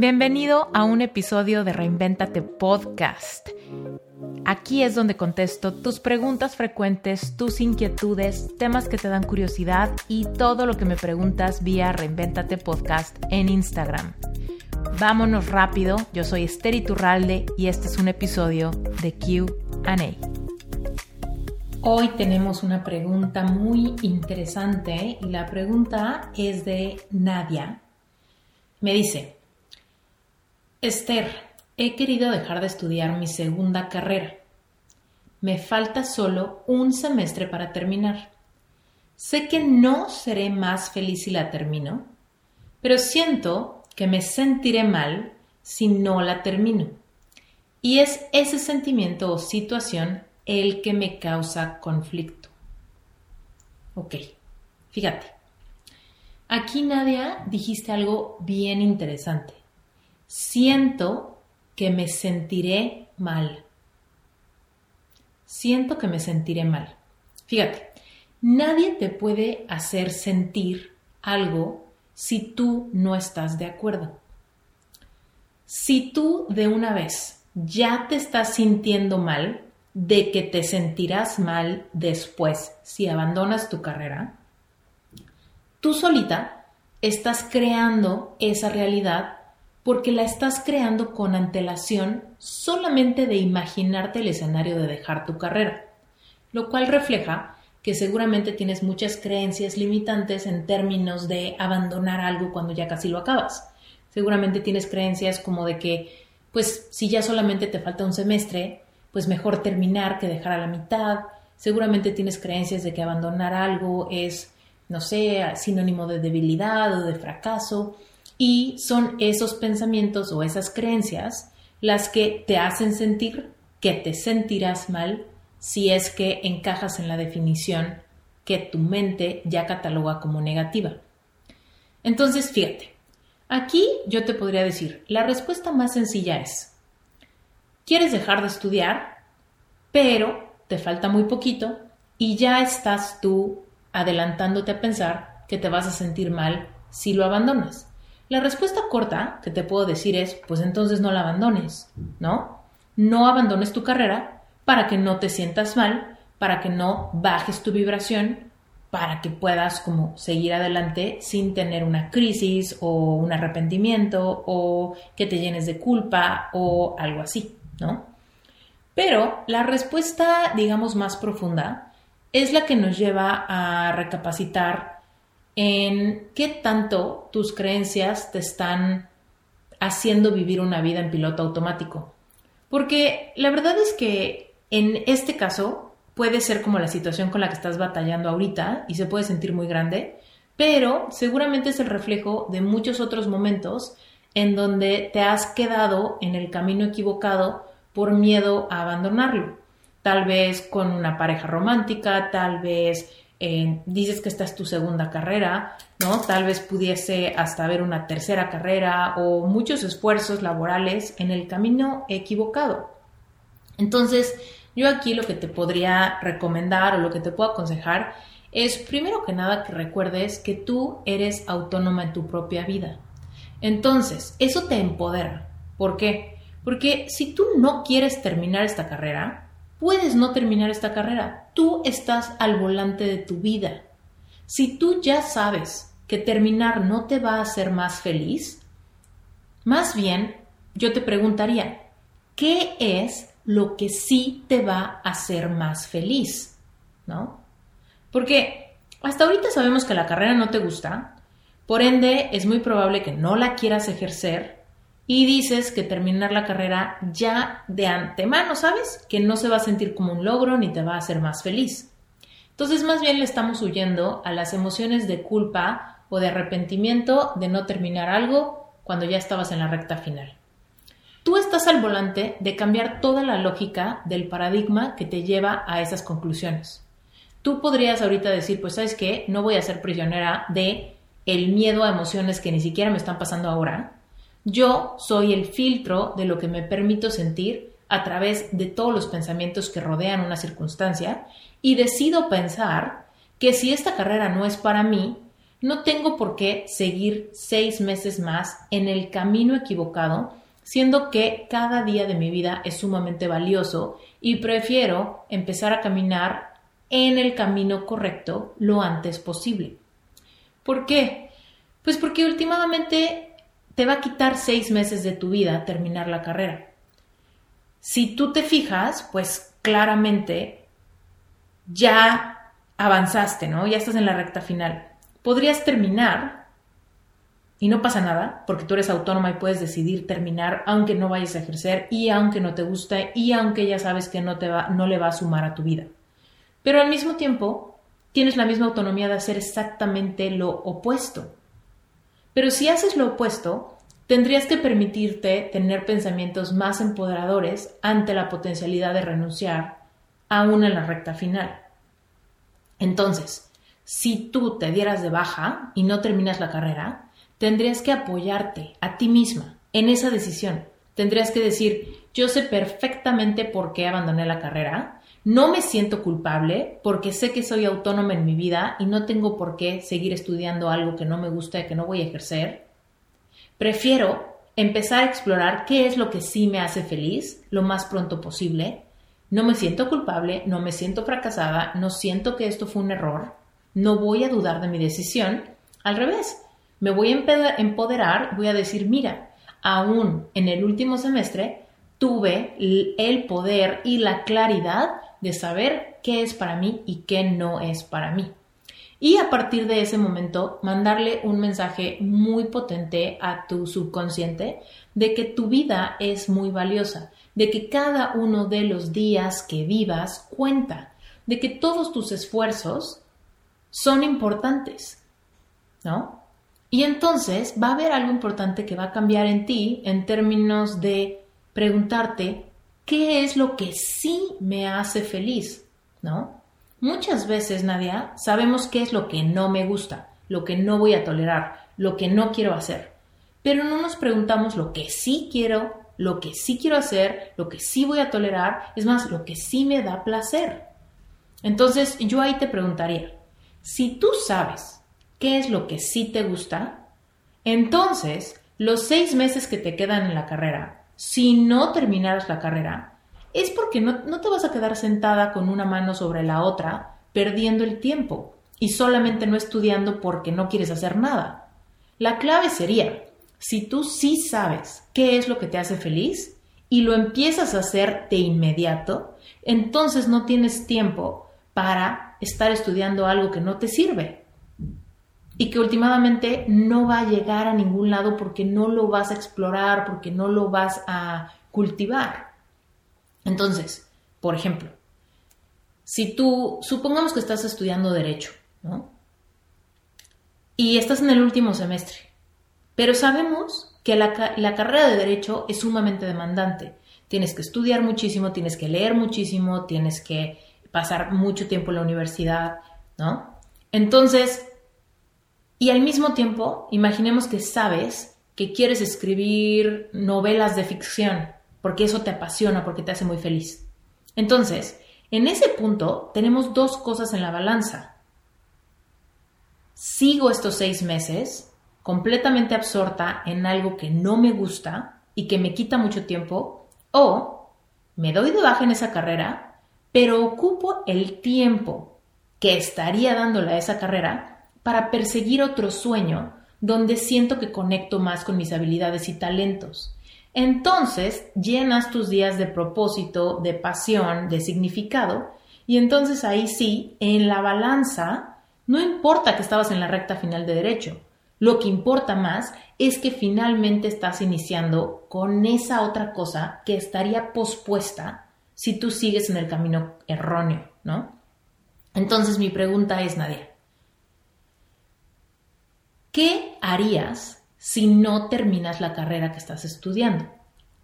Bienvenido a un episodio de Reinventate Podcast. Aquí es donde contesto tus preguntas frecuentes, tus inquietudes, temas que te dan curiosidad y todo lo que me preguntas vía Reinventate Podcast en Instagram. Vámonos rápido, yo soy Esther Iturralde y este es un episodio de QA. Hoy tenemos una pregunta muy interesante y la pregunta es de Nadia. Me dice, Esther, he querido dejar de estudiar mi segunda carrera. Me falta solo un semestre para terminar. Sé que no seré más feliz si la termino, pero siento que me sentiré mal si no la termino. Y es ese sentimiento o situación el que me causa conflicto. Ok, fíjate. Aquí, Nadia, dijiste algo bien interesante siento que me sentiré mal. Siento que me sentiré mal. Fíjate, nadie te puede hacer sentir algo si tú no estás de acuerdo. Si tú de una vez ya te estás sintiendo mal, de que te sentirás mal después si abandonas tu carrera, tú solita estás creando esa realidad porque la estás creando con antelación solamente de imaginarte el escenario de dejar tu carrera, lo cual refleja que seguramente tienes muchas creencias limitantes en términos de abandonar algo cuando ya casi lo acabas. Seguramente tienes creencias como de que, pues si ya solamente te falta un semestre, pues mejor terminar que dejar a la mitad. Seguramente tienes creencias de que abandonar algo es, no sé, sinónimo de debilidad o de fracaso. Y son esos pensamientos o esas creencias las que te hacen sentir que te sentirás mal si es que encajas en la definición que tu mente ya cataloga como negativa. Entonces, fíjate, aquí yo te podría decir, la respuesta más sencilla es, quieres dejar de estudiar, pero te falta muy poquito y ya estás tú adelantándote a pensar que te vas a sentir mal si lo abandonas. La respuesta corta que te puedo decir es, pues entonces no la abandones, ¿no? No abandones tu carrera para que no te sientas mal, para que no bajes tu vibración, para que puedas como seguir adelante sin tener una crisis o un arrepentimiento o que te llenes de culpa o algo así, ¿no? Pero la respuesta, digamos, más profunda es la que nos lleva a recapacitar en qué tanto tus creencias te están haciendo vivir una vida en piloto automático. Porque la verdad es que en este caso puede ser como la situación con la que estás batallando ahorita y se puede sentir muy grande, pero seguramente es el reflejo de muchos otros momentos en donde te has quedado en el camino equivocado por miedo a abandonarlo. Tal vez con una pareja romántica, tal vez eh, dices que esta es tu segunda carrera, ¿no? Tal vez pudiese hasta haber una tercera carrera o muchos esfuerzos laborales en el camino equivocado. Entonces, yo aquí lo que te podría recomendar o lo que te puedo aconsejar es, primero que nada, que recuerdes que tú eres autónoma en tu propia vida. Entonces, eso te empodera. ¿Por qué? Porque si tú no quieres terminar esta carrera, puedes no terminar esta carrera. Tú estás al volante de tu vida. Si tú ya sabes que terminar no te va a hacer más feliz, más bien yo te preguntaría, ¿qué es lo que sí te va a hacer más feliz? ¿No? Porque hasta ahorita sabemos que la carrera no te gusta, por ende es muy probable que no la quieras ejercer y dices que terminar la carrera ya de antemano, ¿sabes? Que no se va a sentir como un logro ni te va a hacer más feliz. Entonces más bien le estamos huyendo a las emociones de culpa o de arrepentimiento de no terminar algo cuando ya estabas en la recta final. Tú estás al volante de cambiar toda la lógica del paradigma que te lleva a esas conclusiones. Tú podrías ahorita decir, pues sabes qué, no voy a ser prisionera de el miedo a emociones que ni siquiera me están pasando ahora, yo soy el filtro de lo que me permito sentir a través de todos los pensamientos que rodean una circunstancia y decido pensar que si esta carrera no es para mí, No tengo por qué seguir seis meses más en el camino equivocado, siendo que cada día de mi vida es sumamente valioso y prefiero empezar a caminar en el camino correcto lo antes posible. ¿Por qué? Pues porque últimamente te va a quitar seis meses de tu vida terminar la carrera. Si tú te fijas, pues claramente ya avanzaste, ¿no? Ya estás en la recta final. Podrías terminar y no pasa nada, porque tú eres autónoma y puedes decidir terminar aunque no vayas a ejercer y aunque no te guste y aunque ya sabes que no, te va, no le va a sumar a tu vida. Pero al mismo tiempo, tienes la misma autonomía de hacer exactamente lo opuesto. Pero si haces lo opuesto, tendrías que permitirte tener pensamientos más empoderadores ante la potencialidad de renunciar aún en la recta final. Entonces, si tú te dieras de baja y no terminas la carrera, tendrías que apoyarte a ti misma en esa decisión. Tendrías que decir, yo sé perfectamente por qué abandoné la carrera, no me siento culpable porque sé que soy autónoma en mi vida y no tengo por qué seguir estudiando algo que no me gusta y que no voy a ejercer. Prefiero empezar a explorar qué es lo que sí me hace feliz lo más pronto posible. No me siento culpable, no me siento fracasada, no siento que esto fue un error, no voy a dudar de mi decisión. Al revés, me voy a empoderar, voy a decir, mira, aún en el último semestre tuve el poder y la claridad de saber qué es para mí y qué no es para mí. Y a partir de ese momento, mandarle un mensaje muy potente a tu subconsciente de que tu vida es muy valiosa, de que cada uno de los días que vivas cuenta, de que todos tus esfuerzos son importantes, ¿no? Y entonces va a haber algo importante que va a cambiar en ti en términos de preguntarte qué es lo que sí me hace feliz, ¿no? Muchas veces, Nadia, sabemos qué es lo que no me gusta, lo que no voy a tolerar, lo que no quiero hacer, pero no nos preguntamos lo que sí quiero, lo que sí quiero hacer, lo que sí voy a tolerar, es más, lo que sí me da placer. Entonces, yo ahí te preguntaría, si tú sabes qué es lo que sí te gusta, entonces los seis meses que te quedan en la carrera, si no terminaras la carrera, es porque no, no, te vas a quedar sentada con una mano sobre la otra, perdiendo el tiempo y solamente no estudiando porque no quieres hacer nada. La clave sería, si tú sí sabes qué es lo que te hace feliz y lo empiezas a hacer de inmediato, entonces no tienes tiempo para estar estudiando algo que no te sirve y que últimamente no va a llegar a ningún lado porque no lo vas a explorar, porque no lo vas a cultivar. Entonces, por ejemplo, si tú, supongamos que estás estudiando derecho, ¿no? Y estás en el último semestre, pero sabemos que la, la carrera de derecho es sumamente demandante. Tienes que estudiar muchísimo, tienes que leer muchísimo, tienes que pasar mucho tiempo en la universidad, ¿no? Entonces, y al mismo tiempo, imaginemos que sabes que quieres escribir novelas de ficción, porque eso te apasiona, porque te hace muy feliz. Entonces, en ese punto tenemos dos cosas en la balanza. Sigo estos seis meses completamente absorta en algo que no me gusta y que me quita mucho tiempo, o me doy de baja en esa carrera, pero ocupo el tiempo que estaría dándole a esa carrera para perseguir otro sueño donde siento que conecto más con mis habilidades y talentos. Entonces llenas tus días de propósito, de pasión, de significado, y entonces ahí sí, en la balanza, no importa que estabas en la recta final de derecho, lo que importa más es que finalmente estás iniciando con esa otra cosa que estaría pospuesta si tú sigues en el camino erróneo, ¿no? Entonces mi pregunta es, Nadia, ¿Qué harías si no terminas la carrera que estás estudiando?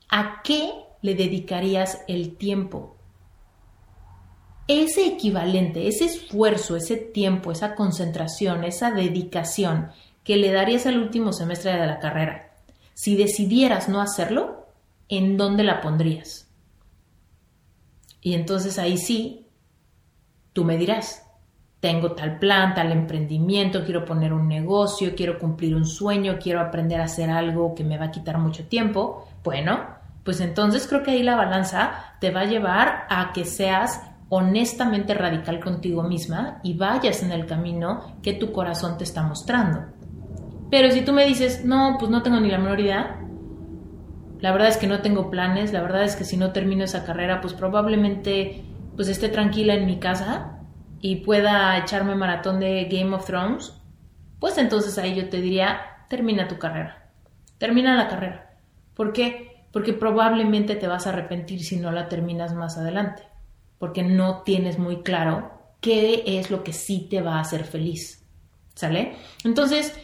¿A qué le dedicarías el tiempo? Ese equivalente, ese esfuerzo, ese tiempo, esa concentración, esa dedicación que le darías al último semestre de la carrera, si decidieras no hacerlo, ¿en dónde la pondrías? Y entonces ahí sí, tú me dirás, tengo tal plan, tal emprendimiento, quiero poner un negocio, quiero cumplir un sueño, quiero aprender a hacer algo que me va a quitar mucho tiempo, bueno, pues entonces creo que ahí la balanza te va a llevar a que seas honestamente radical contigo misma y vayas en el camino que tu corazón te está mostrando. Pero si tú me dices, no, pues no tengo ni la menor idea, la verdad es que no tengo planes, la verdad es que si no termino esa carrera, pues probablemente pues esté tranquila en mi casa y pueda echarme maratón de Game of Thrones, pues entonces ahí yo te diría, termina tu carrera, termina la carrera. ¿Por qué? Porque probablemente te vas a arrepentir si no la terminas más adelante, porque no tienes muy claro qué es lo que sí te va a hacer feliz. ¿Sale? Entonces,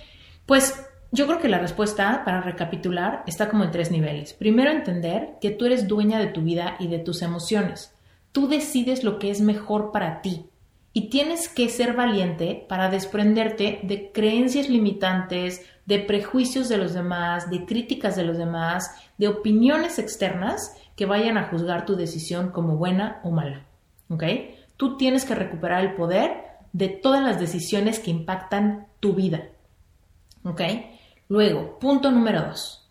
pues yo creo que la respuesta, para recapitular, está como en tres niveles. Primero, entender que tú eres dueña de tu vida y de tus emociones. Tú decides lo que es mejor para ti y tienes que ser valiente para desprenderte de creencias limitantes, de prejuicios de los demás, de críticas de los demás, de opiniones externas que vayan a juzgar tu decisión como buena o mala. ¿Ok? Tú tienes que recuperar el poder de todas las decisiones que impactan tu vida. ¿Ok? Luego, punto número dos.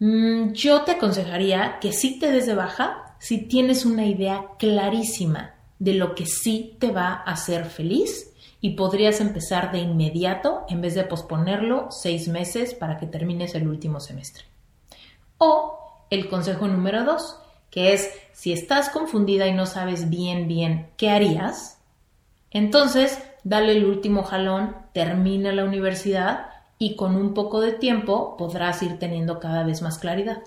Mm, yo te aconsejaría que sí te des de baja si tienes una idea clarísima de lo que sí te va a hacer feliz y podrías empezar de inmediato en vez de posponerlo seis meses para que termines el último semestre. O el consejo número dos, que es si estás confundida y no sabes bien bien qué harías, entonces dale el último jalón, termina la universidad y con un poco de tiempo podrás ir teniendo cada vez más claridad.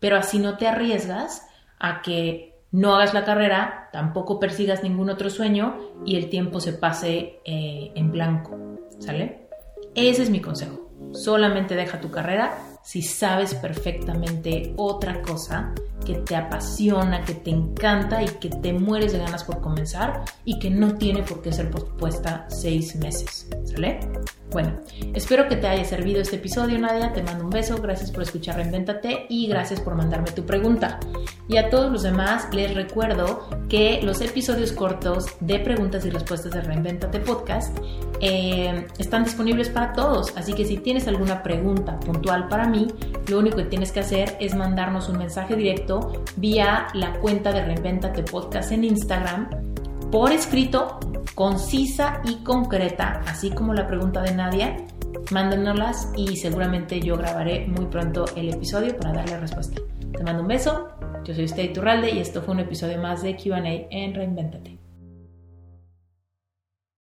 Pero así no te arriesgas a que no hagas la carrera, tampoco persigas ningún otro sueño y el tiempo se pase eh, en blanco. ¿Sale? Ese es mi consejo. Solamente deja tu carrera si sabes perfectamente otra cosa que te apasiona, que te encanta y que te mueres de ganas por comenzar y que no tiene por qué ser pospuesta seis meses. ¿Sale? Bueno, espero que te haya servido este episodio, Nadia. Te mando un beso, gracias por escuchar Reinventate y gracias por mandarme tu pregunta. Y a todos los demás les recuerdo que los episodios cortos de preguntas y respuestas de Reinventate Podcast eh, están disponibles para todos. Así que si tienes alguna pregunta puntual para mí, lo único que tienes que hacer es mandarnos un mensaje directo vía la cuenta de Reinventate Podcast en Instagram por escrito concisa y concreta, así como la pregunta de Nadia. Mándenoslas y seguramente yo grabaré muy pronto el episodio para darle respuesta. Te mando un beso, yo soy Stey Turralde y esto fue un episodio más de QA en Reinventate.